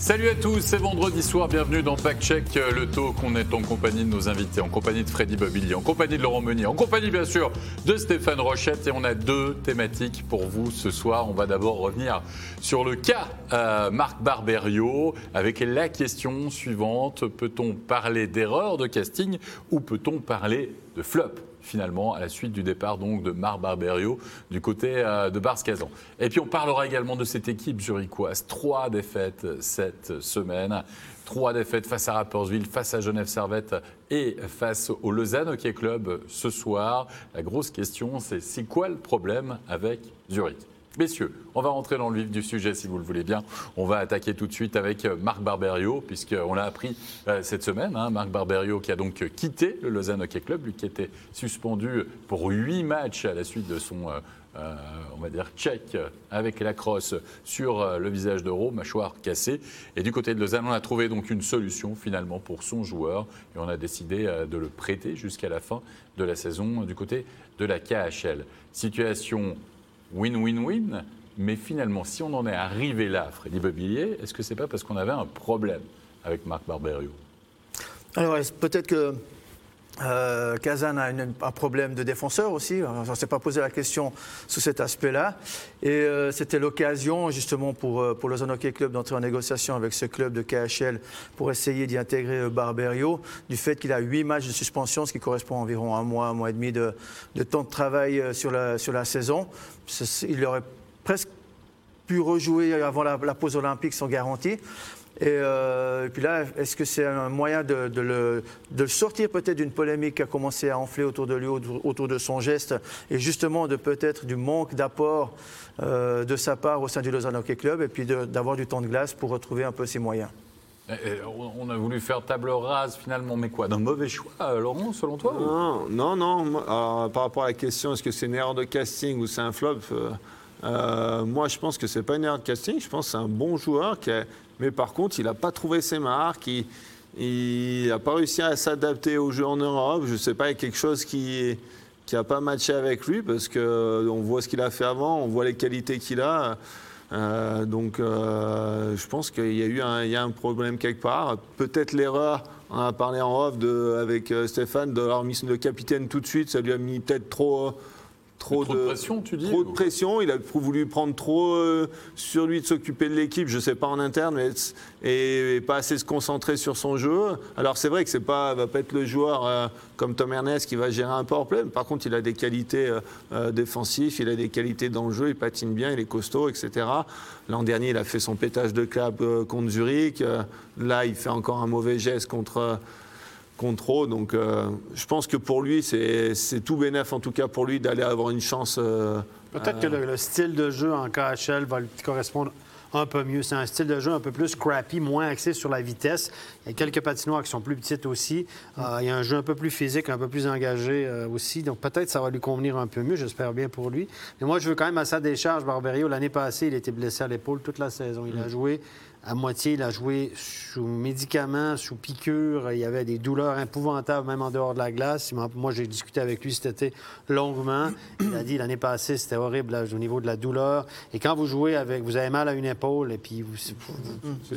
Salut à tous, c'est vendredi soir, bienvenue dans Pack Check, euh, le talk. On est en compagnie de nos invités, en compagnie de Freddy Bobilly, en compagnie de Laurent Meunier, en compagnie bien sûr de Stéphane Rochette. Et on a deux thématiques pour vous ce soir. On va d'abord revenir sur le cas euh, Marc Barberio avec la question suivante. Peut-on parler d'erreur de casting ou peut-on parler de flop? Finalement à la suite du départ donc de Marc Barberio du côté euh, de Bars-Kazan. Et puis on parlera également de cette équipe zurichoise. Trois défaites cette semaine. Trois défaites face à Rappersville, face à Genève Servette et face au Lausanne Hockey Club ce soir. La grosse question, c'est c'est quoi le problème avec Zurich? Messieurs, on va rentrer dans le vif du sujet si vous le voulez bien. On va attaquer tout de suite avec euh, Marc Barberio, puisqu'on l'a appris euh, cette semaine. Hein. Marc Barberio qui a donc quitté le Lausanne Hockey Club, lui qui était suspendu pour huit matchs à la suite de son, euh, on va dire, check avec la crosse sur le visage d'Euro, mâchoire cassée. Et du côté de Lausanne, on a trouvé donc une solution finalement pour son joueur et on a décidé de le prêter jusqu'à la fin de la saison du côté de la KHL. Situation win-win-win. Mais finalement, si on en est arrivé là, Freddy Bobillier, est-ce que c'est pas parce qu'on avait un problème avec Marc Barberio? Alors, peut-être que euh, Kazan a un problème de défenseur aussi? On ne s'est pas posé la question sous cet aspect-là. Et euh, c'était l'occasion justement pour, euh, pour le Zone Hockey Club d'entrer en négociation avec ce club de KHL pour essayer d'y intégrer Barberio, du fait qu'il a huit matchs de suspension, ce qui correspond à environ un mois, un mois et demi de, de temps de travail sur la, sur la saison. Il aurait presque pu rejouer avant la, pause olympique sans garantie. Euh, et, puis là, est-ce que c'est un moyen de, sortir peut-être d'une polémique qui a commencé à enfler autour de lui, autour de son geste, et justement de peut-être du manque d'apport euh, de sa part au sein du Lausanne Hockey Club, et puis d'avoir du temps de glace pour retrouver un peu ses moyens? On a voulu faire table rase finalement, mais quoi D'un mauvais choix, euh, Laurent, selon toi Non, non, non. par rapport à la question, est-ce que c'est une erreur de casting ou c'est un flop moi, je pense que c'est pas une erreur de casting. Je pense que c'est un bon joueur qui mais par contre, il n'a pas trouvé ses marques. Il n'a pas réussi à s'adapter au jeu en Europe. Je ne sais pas, il y a quelque chose qui n'a pas matché avec lui parce qu'on euh, voit ce qu'il a fait avant, on voit les qualités qu'il a. Euh, donc, euh, je pense qu'il y a eu un, problème quelque part. Peut-être l'erreur, on a parlé en off de, avec Stéphane, de l'avoir mis le capitaine tout de suite, ça lui a mis peut-être trop Trop, de, pression, tu dis Trop de pression. Il a voulu prendre trop euh, sur lui de s'occuper de l'équipe, je ne sais pas en interne, mais, et, pas assez se concentrer sur son jeu. Alors c'est vrai que c'est pas, va pas être le joueur euh, comme Tom Ernest qui va gérer un powerplay. Par contre, il a des qualités euh, défensives, il a des qualités dans le jeu, il patine bien, il est costaud, etc. L'an dernier, il a fait son pétage de cap contre Zurich. là, il fait encore un mauvais geste contre contrôle. Donc euh, je pense que pour lui, c'est tout bénéf en tout cas pour lui d'aller avoir une chance. Euh, Peut-être que le, style de jeu en KHL va lui correspondre un peu mieux. C'est un style de jeu un peu plus crappy, moins axé sur la vitesse. Il y a quelques patinoires qui sont plus petites aussi. Euh, il y a un jeu un peu plus physique, un peu plus engagé aussi. Donc peut-être ça va lui convenir un peu mieux, j'espère bien pour lui. Mais moi, je veux quand même à sa décharge, Barberio. L'année passée, il était blessé à l'épaule toute la saison. Il a mm. joué à moitié. Il a joué sous médicaments, sous piqûres. Il y avait des douleurs épouvantables, même en dehors de la glace. Moi, j'ai discuté avec lui cet été longuement. Il a dit l'année passée, c'était horrible au niveau de la douleur. Et quand vous jouez avec, vous avez mal à une épaule, et puis vous,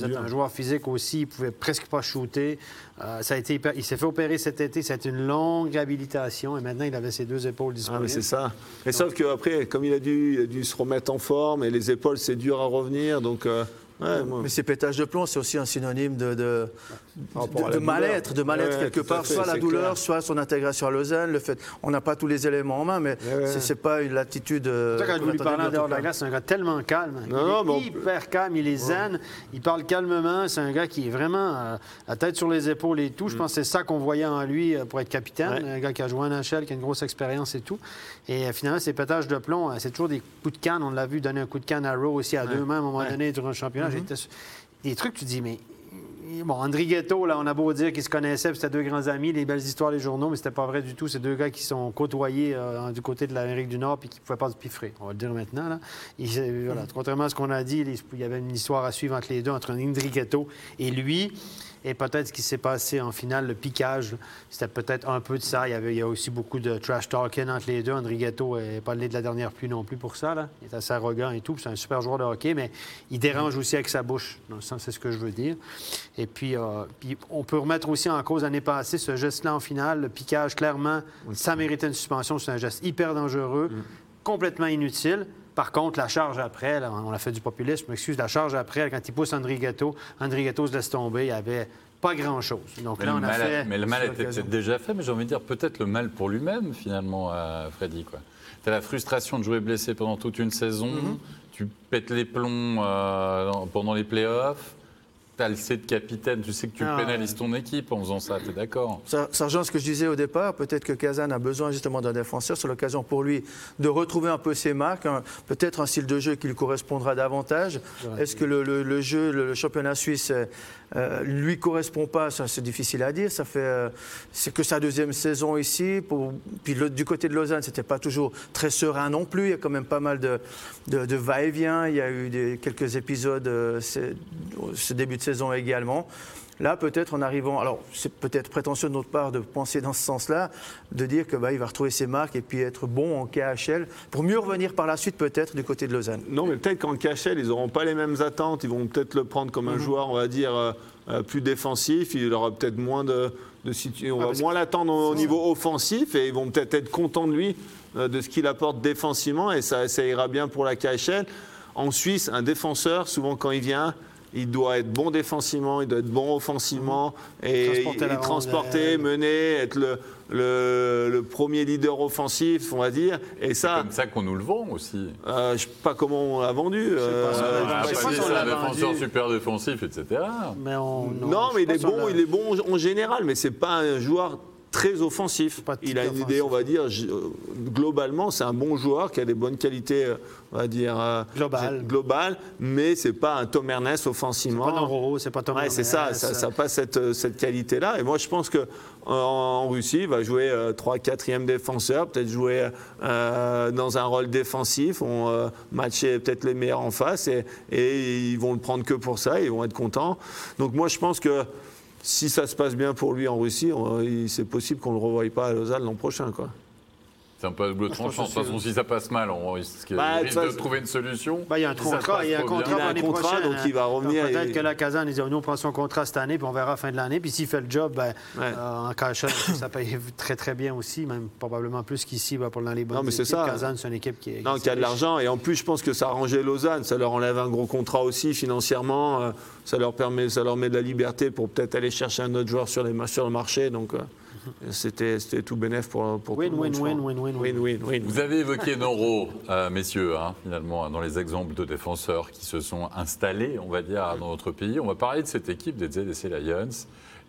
êtes un joueur physique aussi, il pouvait presque pas shooter. Euh, ça a été, il s'est fait opérer cet été. Été une longue réhabilitation, et maintenant il avait ses deux épaules disponibles. Ah, c'est ça. Mais sauf qu'après, comme il a, dû, il a dû se remettre en forme, et les épaules, c'est dur à revenir, donc. Euh, mais ces pétages de plomb, c'est aussi un synonyme de, de, mal-être, de mal-être quelque part, soit la douleur, soit son intégration à Lausanne, le fait, on n'a pas tous les éléments en main, mais ce c'est pas une attitude. Euh, quand je lui parle en dehors de la glace, c'est un gars tellement calme, il est hyper calme, il est zen, il parle calmement, c'est un gars qui est vraiment à euh, tête sur les épaules et tout. Je mm. pense que c'est ça qu'on voyait en lui euh, pour être capitaine, un gars qui a joué en NHL, qui a une grosse expérience et tout. Et finalement, ces pétages de plomb, c'est toujours des coups de canne. On l'a vu donner un coup de canne à Rowe aussi à deux mains à un moment donné durant le championnat. Mm-hmm. Des trucs, tu dis, mais bon, André Ghetto, là, on a beau dire qu'ils se connaissaient, puis c'était deux grands amis, les belles histoires des journaux, mais c'était pas vrai du tout. C'est deux gars qui sont côtoyés euh, du côté de l'Amérique du Nord puis qui pouvaient pas se piffrer. On va le dire maintenant. Là. Et, euh, voilà, contrairement à ce qu'on a dit, il y avait une histoire à suivre entre les deux, entre André Ghetto et lui. Et peut-être ce qui s'est passé en finale, le piquage, c'était peut-être un peu de ça. Il y, avait, il y a aussi beaucoup de trash talking entre les deux. André Ghetto n'est pas de la dernière pluie non plus pour ça. Là. Il est assez arrogant et tout. C'est un super joueur de hockey, mais il dérange aussi avec sa bouche. c'est ce que je veux dire. Et puis, euh, puis, on peut remettre aussi en cause l'année passée ce geste-là en finale. Le piquage, clairement, ça méritait une suspension. C'est un geste hyper dangereux, mm. complètement inutile. Par contre, la charge après, on a fait du populisme, excuse, la charge après, quand il pousse André Ghetto, André Ghetto se laisse tomber, il n'y avait pas grand-chose. Donc mais là, on a fait... Mais le mal était peut-être déjà fait, mais j'ai envie de dire peut-être le mal pour lui-même, finalement, à Freddy. Tu as la frustration de jouer blessé pendant toute une saison, mm-hmm. tu pètes les plombs euh, pendant les playoffs, tu as le C de capitaine, tu sais que tu ah, pénalises ton équipe en faisant ça, tu es d'accord ça, ça, rejoint ce que je disais au départ, peut-être que Kazan a besoin justement d'un défenseur, c'est l'occasion pour lui de retrouver un peu ses marques, peut-être un style de jeu qui lui correspondra davantage. Est-ce que le, jeu, le, championnat suisse euh, lui correspond pas, c'est difficile à dire. Ça fait, euh, c'est que sa deuxième saison ici. Pour, puis du côté de Lausanne, c'était pas toujours très serein non plus. Il y a quand même pas mal de, de, va-et-vient. Il y a eu des, quelques épisodes euh, ce début de saison également. Là, peut-être en arrivant, alors c'est peut-être prétentieux de notre part de penser dans ce sens-là, de dire que bah, il va retrouver ses marques et puis être bon en KHL pour mieux revenir par la suite peut-être du côté de Lausanne. Non, mais peut-être qu'en KHL, ils n'auront pas les mêmes attentes. Ils vont peut-être le prendre comme un mhm. joueur, on va dire, euh, euh, plus défensif. Il aura peut-être moins de, de on va moins l'attendre au niveau offensif et ils vont peut-être être contents de lui, euh, de ce qu'il apporte défensivement et ça, ça ira bien pour la KHL. En Suisse, un défenseur, souvent quand il vient, il doit être bon défensivement, il doit être bon offensivement, mhm. et transporter, mener, être le, le, premier leader offensif, on va dire. Et ça, c'est comme ça qu'on nous le vend aussi. Euh, je ne sais pas comment on l'a vendu. Euh, je sais pas, c'est un défenseur super défensif, etc. Mais non, mais il est bon, il est bon en général, mais c'est pas un joueur très offensif. Il a une idée, on va dire, euh, globalement, c'est un bon joueur qui a des bonnes qualités, euh, on va dire, euh, global. global mais c'est pas un Tom Ernest offensivement. C'est pas Roro, c'est pas Tom ouais, C'est ça, ça n'a pas cette, cette qualité-là. Et moi, je pense que en, Russie, il va jouer 3 4e défenseur, peut-être jouer dans un rôle défensif, on matcher peut-être les meilleurs en face, et, et ils vont le prendre que pour ça, ils vont être contents. Donc moi, je pense que si ça se passe bien pour lui en Russie, c'est possible qu'on ne le revoie pas à Lausanne l'an prochain. Quoi. C'est un peu double tranchant. De toute façon, si ça passe mal, on risque, bah, de trouver une solution. Bah, il y a un contrat, il y a un contrat, il a un contrat donc il va revenir. Peut-être que la Kazan, ils disent, nous, on prend son contrat cette année, puis on verra à la fin de l'année. Puis s'il fait le job, ben, euh, en cash, ça paye très, très bien aussi, même probablement plus qu'ici pour dans les bonnes Non, mais c'est ça. Kazan, c'est une équipe qui, non, qui a de l'argent. Et en plus, je pense que ça a arrangé Lausanne. Ça leur enlève un gros contrat aussi financièrement. Euh, ça leur permet, ça leur met de la liberté pour peut-être aller chercher un autre joueur sur, les, sur le marché. Donc, euh, c'était tout bénéf pour, pour win, tout le monde. Win, win, win, win, win, Vous avez évoqué Noro, euh, messieurs, hein, finalement, dans les exemples de défenseurs qui se sont installés, on va dire, dans notre pays. On va parler de cette équipe des ZDC Lions.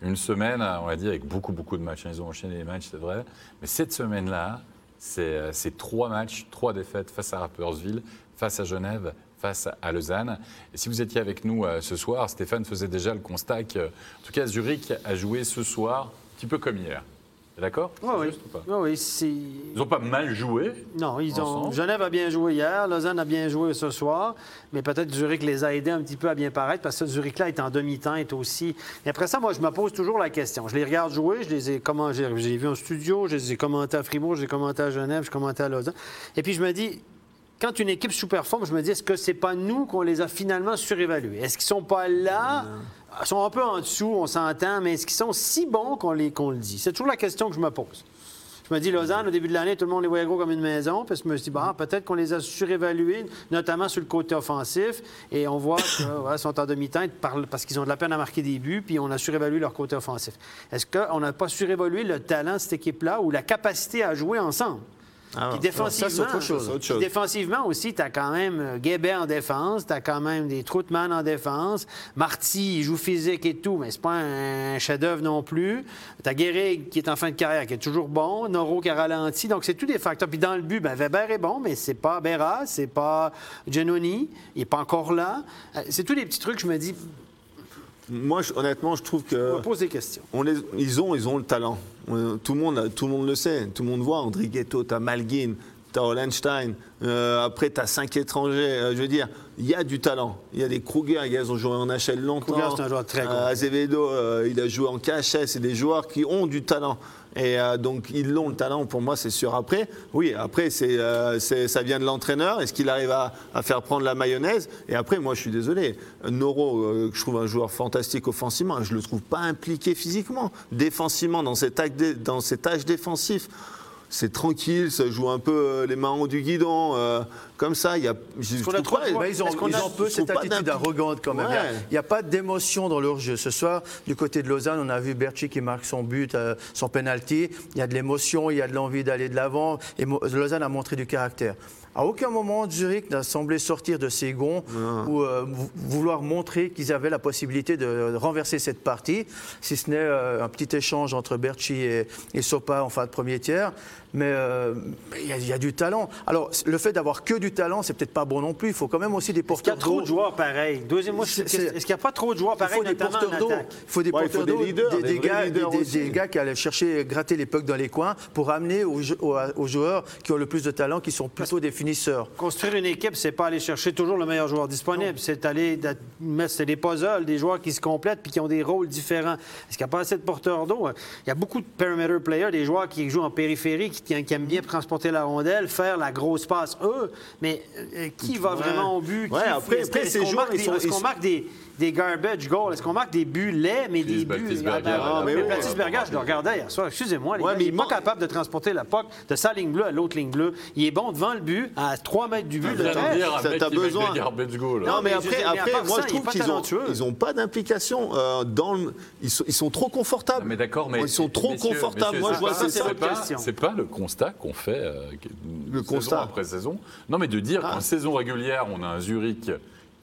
Une semaine, on va dire, avec beaucoup, beaucoup de matchs. Ils ont enchaîné les matchs, c'est vrai. Mais cette semaine-là, c'est trois matchs, trois défaites face à Rappersville, face à Genève, face à Lausanne. Et si vous étiez avec nous euh, ce soir, Stéphane faisait déjà le constat que, en tout cas, Zurich a joué ce soir petit peu comme hier. D'accord Oui, oui. Ils n'ont pas mal joué. Non, ils ont. Genève a bien joué hier, Lausanne a bien joué ce soir, mais peut-être Zurich les a aidés un petit peu à bien paraître parce que Zurich-là est en demi-temps, est aussi. Et après ça, moi, je me pose toujours la question. Je les regarde jouer, je les ai comment j'ai vu en studio, je les ai commentés à Fribourg, je les ai commentés à Genève, je commenté à Lausanne. Et puis je me dis, quand une équipe sous-performe, je me dis, est-ce que c'est pas nous qu'on les a finalement surévalués? Est-ce qu'ils sont pas là? Ils sont un peu en dessous, on s'entend, mais est-ce qu'ils sont si bons qu'on le dit? C'est toujours la question que je me pose. Je me dis, Lausanne, au début de l'année, tout le monde les voyait gros comme une maison. Puis je me suis dit, bah, peut-être qu'on les a surévalués, notamment sur le côté offensif. Et on voit qu'ils sont en demi-temps parce qu'ils ont de la peine à marquer des buts, puis on a surévalué leur côté offensif. Est-ce qu'on n'a pas surévalué le talent de cette équipe-là ou la capacité à jouer ensemble? Ah, défensivement, autre chose. défensivement aussi, tu as quand même euh, Guébet en défense, tu as quand même des Troutman en défense. Marty, il joue physique et tout, mais c'est pas un chef-d'œuvre non plus. Tu as Guérig qui est en fin de carrière, qui est toujours bon. Noro qui a ralenti. Donc, c'est tous des facteurs. Puis dans le but, ben, Weber est bon, mais c'est pas Berra, c'est pas Genoni. Il n'est pas encore là. Euh, c'est tous des petits trucs, je me dis, Moi, je- honnêtement, je trouve que. On pose des questions. On les- ils, ont, ils ont le talent. On- Tout le, monde, tout le monde le sait. Tout le monde voit. André Ghetto, tu as Malguin, tu as Hollenstein. euh, après, tu as cinq étrangers. Euh, je veux dire, il y a du talent. Il y a des Kruger, les gars, ils ont joué en HL longtemps. Kruger, c'est un joueur très Euh, gros. Azevedo, euh, il a joué en KHS. C'est des joueurs qui ont du talent. Et euh, donc, ils ont le talent, pour moi, c'est sûr. Après, oui, après, c'est, euh, ça vient de l'entraîneur. Est-ce qu'il arrive à, faire prendre la mayonnaise? Et après, moi, je suis désolé. Noro, euh, je trouve un joueur fantastique offensivement, je ne le trouve pas impliqué physiquement. Défensivement, dans dé- dans âge défensif, c'est tranquille, ça joue un peu euh, les mains du guidon. euh, comme ça, il y a. je qu'on a trop pas- ils ont, ils a- ont peu cette attitude arrogante quand même. Il Ouais. Il n'y a, pas d'émotion dans leur jeu. Ce soir, du côté de Lausanne, on a vu Berchi qui marque son but, euh, son penalty. Il y a de l'émotion, il y a de l'envie d'aller de l'avant. Et Lausanne a montré du caractère. À aucun moment, Zurich n'a semblé sortir de ses gonds ou euh, vou- vouloir montrer qu'ils avaient la possibilité de renverser cette partie, si ce n'est euh, un petit échange entre Berchi et, et Sopa en fin de premier tiers. Mais euh, il y, a- il y a du talent. Alors, le fait d'avoir que du talent, c'est peut-être pas bon non plus. Il faut quand même aussi des Est-ce qu'il y porteurs a trop d'eau. de joueurs pareils? Deuxième, est-ce qu'il n'y a pas trop de joueurs Il pareils, faut des porteurs d'eau. Il faut des Ouais, il porteurs d'eau, leaders, des, des des vrais gars, leaders des- des- aussi. des gars qui allaient chercher, gratter les pucks dans les coins pour amener aux- aux joueurs qui ont le plus de talent, qui sont plutôt des finisseurs. Construire une équipe, c'est pas aller chercher toujours le meilleur joueur disponible. C'est aller mettre c'est des puzzles, des joueurs qui se complètent puis qui ont des rôles différents. Est-ce qu'il n'y a pas assez de porteurs d'eau? Il y a beaucoup de perimeter players, des joueurs qui jouent en périphérie, qui, qui aiment bien transporter la rondelle, faire la grosse passe, eux. Mais euh, qui va vraiment au but? Ouais, Qui- après- est-ce après, est-ce ces joueurs, ils sont- Est-ce qu'on marque des, des garbage goals? Est-ce qu'on marque des buts laids, mais des buts... Ah, mais mais oui. Baltisberger, je le regardais hier soir. Excusez-moi, les Ouais, gars, mais il n'est pas capable de transporter la POC de sa ligne bleue à l'autre ligne bleue. Il est bon devant le but, à 3 mètres du but. Tu de un Ça, met besoin. Non, mais après, après moi, ça, je trouve qu'ils ont, ils ont pas d'implication euh, dans le. Ils sont, ils sont trop confortables. Mais d'accord, mais Ils sont trop confortables. Moi, je vois, ça, c'est c'est pas, question. c'est pas le constat qu'on fait euh, Le saison constat. après saison. Non, mais de dire Ah. qu'en saison régulière, on a un Zurich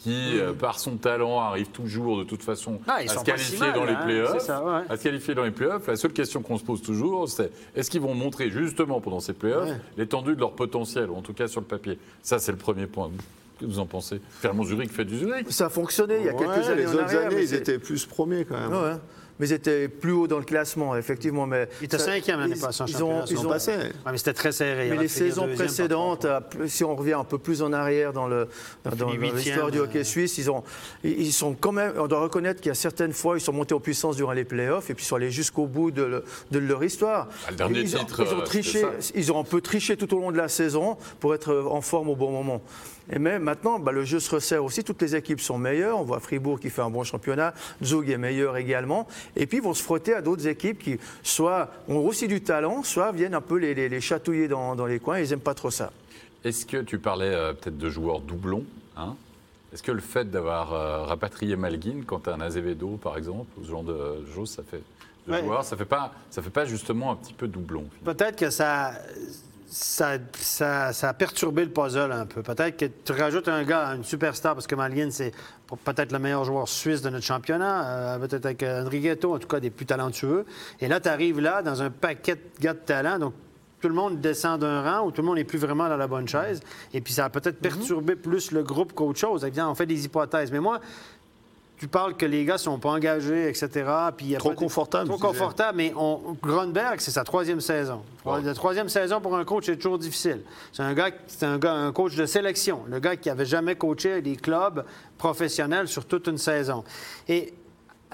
qui, euh, par son talent, arrive toujours de toute façon Ah, à se qualifier si mal, dans les hein, ça, ouais. À se qualifier dans les playoffs. La seule question qu'on se pose toujours, c'est est-ce qu'ils vont montrer justement pendant ces playoffs Ouais. l'étendue de leur potentiel, ou en tout cas sur le papier? Ça, c'est le premier point. Qu'est-ce que vous en pensez? Finalement, Zurich fait du Zurich. Ça a fonctionné il y a quelques Ouais, années les en autres arrière. années, ils étaient plus premiers quand même. Ouais. Mais ils étaient plus haut dans le classement, effectivement. Mais Il était ça- cinquième l'année ils- passée en ils championnat. ont- Ils ils Ils. Ouais, mais c'était très serré. Mais Il aurait les saisons précédentes, si on revient un peu plus en arrière dans l'histoire du hockey euh. suisse, ils, ont, ils ils sont quand même, on doit reconnaître qu'il y a certaines fois, ils sont montés en puissance durant les playoffs et puis ils sont allés jusqu'au bout de, le- de leur histoire. Ah, le dernier ils, ont- titre, ils ont euh, triché, ils ont un peu triché tout au long de la saison pour être en forme au bon moment. Et mais maintenant, bah, le jeu se resserre aussi. Toutes les équipes sont meilleures. On voit Fribourg qui fait un bon championnat. Zug est meilleur également. Et puis, ils vont se frotter à d'autres équipes qui, soit ont aussi du talent, soit viennent un peu les, les- les chatouiller dans, dans les coins. Ils n'aiment pas trop ça. Est-ce que tu parlais euh, peut-être de joueurs doublons hein? Est-ce que le fait d'avoir euh, rapatrié Malguin quand tu as un Azevedo, par exemple, ou ce genre de choses, ça fait de Ouais. joueurs, ça fait pas, ça fait pas justement un petit peu doublon Peut-être que ça, ça, ça, ça a perturbé le puzzle un peu. Peut-être que tu rajoutes un gars, une superstar, parce que Malguin, c'est peut-être le meilleur joueur suisse de notre championnat, euh, peut-être avec euh, Enriqueto, en tout cas des plus talentueux. Et là, tu arrives là dans un paquet de gars de talent. Donc, tout le monde descend d'un rang ou tout le monde n'est plus vraiment dans la bonne chaise. Et puis, ça a peut-être perturbé plus le groupe qu'autre chose. Eh bien, on fait des hypothèses. Mais moi, tu parles que les gars sont pas engagés, etc. Puis il y a Trop confortable, Trop confortable, mais on, Grunberg, c'est sa troisième saison. Ouais. La troisième saison pour un coach, c'est toujours difficile. C'est un gars, c'est un gars, un coach de sélection, le gars qui avait jamais coaché des clubs professionnels sur toute une saison. Et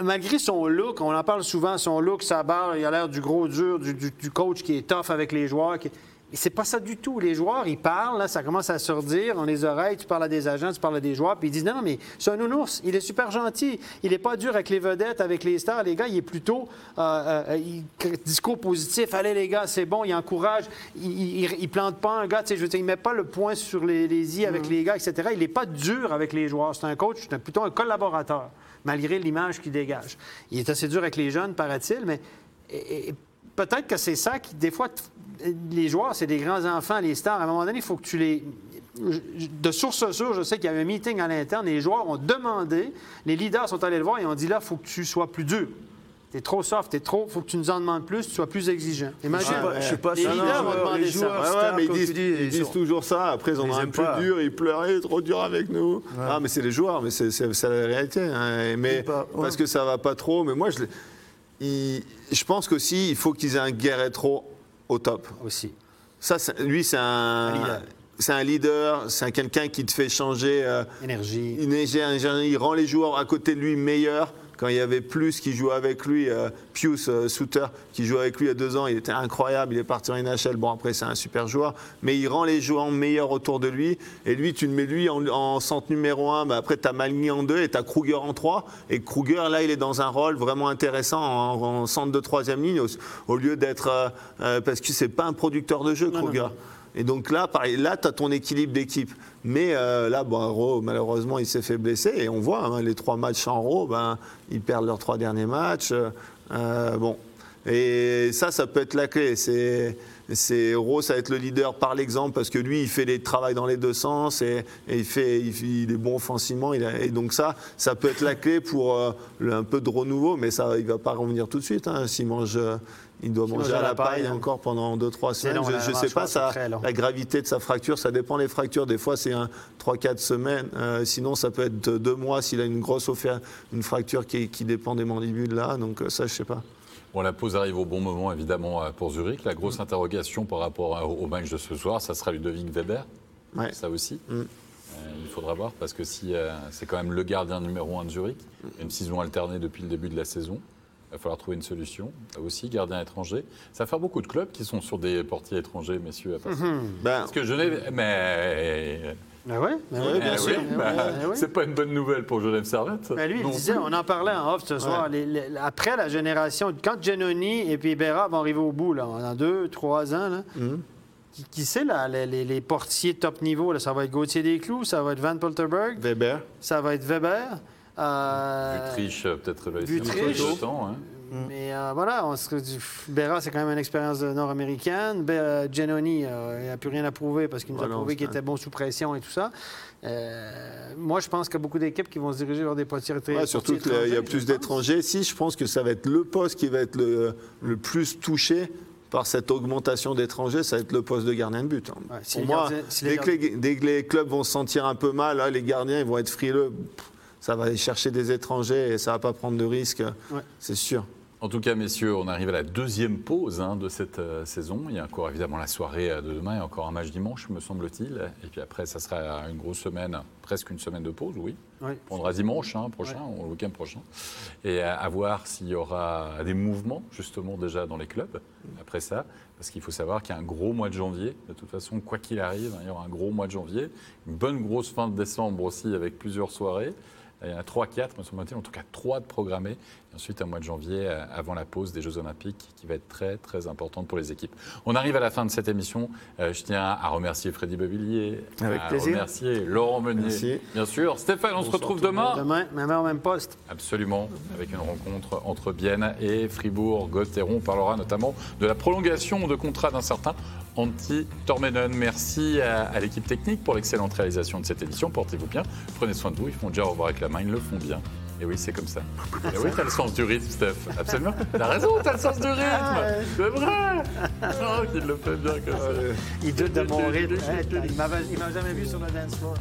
malgré son look, on en parle souvent, son look, sa barre, il a l'air du gros dur, du, du- du coach qui est tough avec les joueurs. qui- c'est pas ça du tout. Les joueurs, ils parlent, là, ça commence à sortir dans les oreilles. Tu parles à des agents, tu parles à des joueurs, puis ils disent non, mais c'est un nounours. Il est super gentil. Il n'est pas dur avec les vedettes, avec les stars. Les gars, il est plutôt euh, euh, il- discours positif. Allez, les gars, c'est bon. Il encourage. Il, il, il plante pas un gars. Tu sais, je veux dire, il met pas le point sur les, les i avec les gars, etc. Il n'est pas dur avec les joueurs. C'est un coach, c'est plutôt un collaborateur, malgré l'image qu'il dégage. Il est assez dur avec les jeunes, paraît-il, mais peut-être que c'est ça qui, des fois, les joueurs, c'est des grands enfants, les stars. À un moment donné, il faut que tu les. De source sûre, je sais qu'il y a eu un meeting à l'interne, les joueurs ont demandé, les leaders sont allés le voir et ont dit là, il faut que tu sois plus dur. T'es trop soft, t'es trop. Faut que tu nous en demandes plus, tu sois plus exigeant. Imagine. Je suis pas, je suis pas Les sûr. leaders Les vont demander les ça. joueurs Ouais, ouais, mais ils disent, dis, ils toujours ça. Après, ils en ont un plus pas. dur, ils pleuraient, trop dur avec nous. Ah, mais c'est les joueurs, mais c'est la réalité. hein. Mais pas- ouais. parce que ça va pas trop. Mais moi, je, je pense qu'aussi, il faut qu'ils aient un Guerretro au top. Aussi. Ça, lui, c'est un, leader. c'est un leader, c'est un- quelqu'un qui te fait changer. euh, Énergie. il rend les joueurs à côté de lui meilleurs. Quand il y avait plus qui jouait avec lui, euh, Pius euh, Souter, qui jouait avec lui il y a deux ans, il était incroyable. Il est parti en NHL. Bon, après, c'est un super joueur. Mais il rend les joueurs meilleurs autour de lui. Et lui, tu le mets lui en, en centre numéro un. Mais après, tu as Malny en deux et tu as Kruger en trois. Et Kruger, là, il est dans un rôle vraiment intéressant en, en centre de troisième ligne, au, au lieu d'être. euh, euh, parce que c'est pas un producteur de jeu, Kruger. Et donc là, pareil, là, tu as ton équilibre d'équipe. Mais euh, là, bon, malheureusement, il s'est fait blesser. Et on voit, hein, les trois matchs en Raw, ben, ils perdent leurs trois derniers matchs. Euh, bon. Et ça, ça peut être la clé. C'est. C'est Raw, ça va être le leader par l'exemple parce que lui, il fait les travail dans les deux sens et, et il, fait, il, est bon offensivement. Il a- et donc ça, ça peut être la clé pour euh, le- un peu de renouveau, mais ça, il va pas revenir tout de suite. hein. S'il mange, euh, il doit manger à la paille hein. encore pendant 2-3 C'est semaines. long, je ne sais pas ça, la gravité de sa fracture, ça dépend des fractures. Des fois, c'est un 3-4 semaines. Euh, sinon, ça peut être deux mois s'il a une grosse une fracture qui, qui dépend des mandibules là. Donc ça, je sais pas. Bon, la pause arrive au bon moment, évidemment, euh, pour Zurich. La grosse interrogation par rapport au match de ce soir, ça sera Ludovic Weber. Ouais. Ça aussi. Mm. Euh, il faudra voir, parce que si euh, c'est quand même le gardien numéro un de Zurich, Mm. une saison alternée depuis le début de la saison. Il va falloir trouver une solution. Aussi, gardien étranger. Ça va faire beaucoup de clubs qui sont sur des portiers étrangers, messieurs. à ça. Ben, Parce que Genève. Mais. Ben ouais, ben Ouais, ouais. bien Eh sûr. oui, bah, Eh oui. C'est pas une bonne nouvelle pour Genève Servette. Ben lui, il disait, plus. on en parlait en off ce soir, les- les- après la génération, quand Giannoni et puis Berra vont arriver au bout, là, dans deux, trois ans, là, Mhm. qui, qui sait, là, les, les- les portiers top niveau, là, ça va être Gauthier Desclous, ça va être Van Polterberg, Weber. ça va être Weber. Euh, Vutriche, euh, peut-être là, ici, Vutriche. un peu de temps, hein. Mais euh, voilà, on se... Berra, c'est quand même une expérience nord-américaine. Giannoni, euh, il n'a plus rien à prouver parce qu'il nous a prouvé qu'il était bon sous pression et tout ça. Euh, moi, je pense qu'il y a beaucoup d'équipes qui vont se diriger vers des très Ouais, surtout qu'il y a plus d'étrangers. Si, je pense que ça va être le poste qui va être le, le plus touché par cette augmentation d'étrangers, ça va être le poste de gardien de but. hein. Ouais, si Pour les moi, gardiens- si les dès, que les, dès que les clubs vont se sentir un peu mal, les gardiens ils vont être frileux. Pff, Ça va aller chercher des étrangers et ça va pas prendre de risques, Ouais. c'est sûr. En tout cas, messieurs, on arrive à la deuxième pause hein, de cette euh, saison. Il y a encore évidemment la soirée euh, de demain et encore un match dimanche, me semble-t-il. Et puis après, ça sera une grosse semaine, presque une semaine de pause, oui. Oui. On prendra dimanche hein, prochain, ou le week-end prochain. Et à, à voir s'il y aura des mouvements, justement, déjà dans les clubs, après ça. Parce qu'il faut savoir qu'il y a un gros mois de janvier. De toute façon, quoi qu'il arrive, hein, il y aura un gros mois de janvier. Une bonne grosse fin de décembre aussi, avec plusieurs soirées. Il y en a 3-4, me semble-t-il, en tout cas 3 de programmés. Ensuite, un mois de janvier, euh, avant la pause des Jeux Olympiques, qui va être très, très importante pour les équipes. On arrive à la fin de cette émission. Euh, je tiens à remercier Freddy Bevillier, Avec à plaisir. remercier Laurent Meunier, Merci. bien sûr. Stéphane, on se retrouve demain. Demain, même heure, même poste. Absolument, avec une rencontre entre Bienne et Fribourg. Gauthieron On parlera notamment de la prolongation de contrat d'un certain Antti Tormenen. Merci à, à l'équipe technique pour l'excellente réalisation de cette édition. Portez-vous bien, prenez soin de vous. Ils font déjà au revoir avec la main, ils le font bien. Et oui, c'est comme ça. Et oui, t'as le sens du rythme, Steph. Absolument. T'as raison, t'as le sens du rythme. C'est vrai. Oh, qu'il le fait bien comme ça. Il doute de mon rythme. Il m'avait jamais vu sur le dance floor.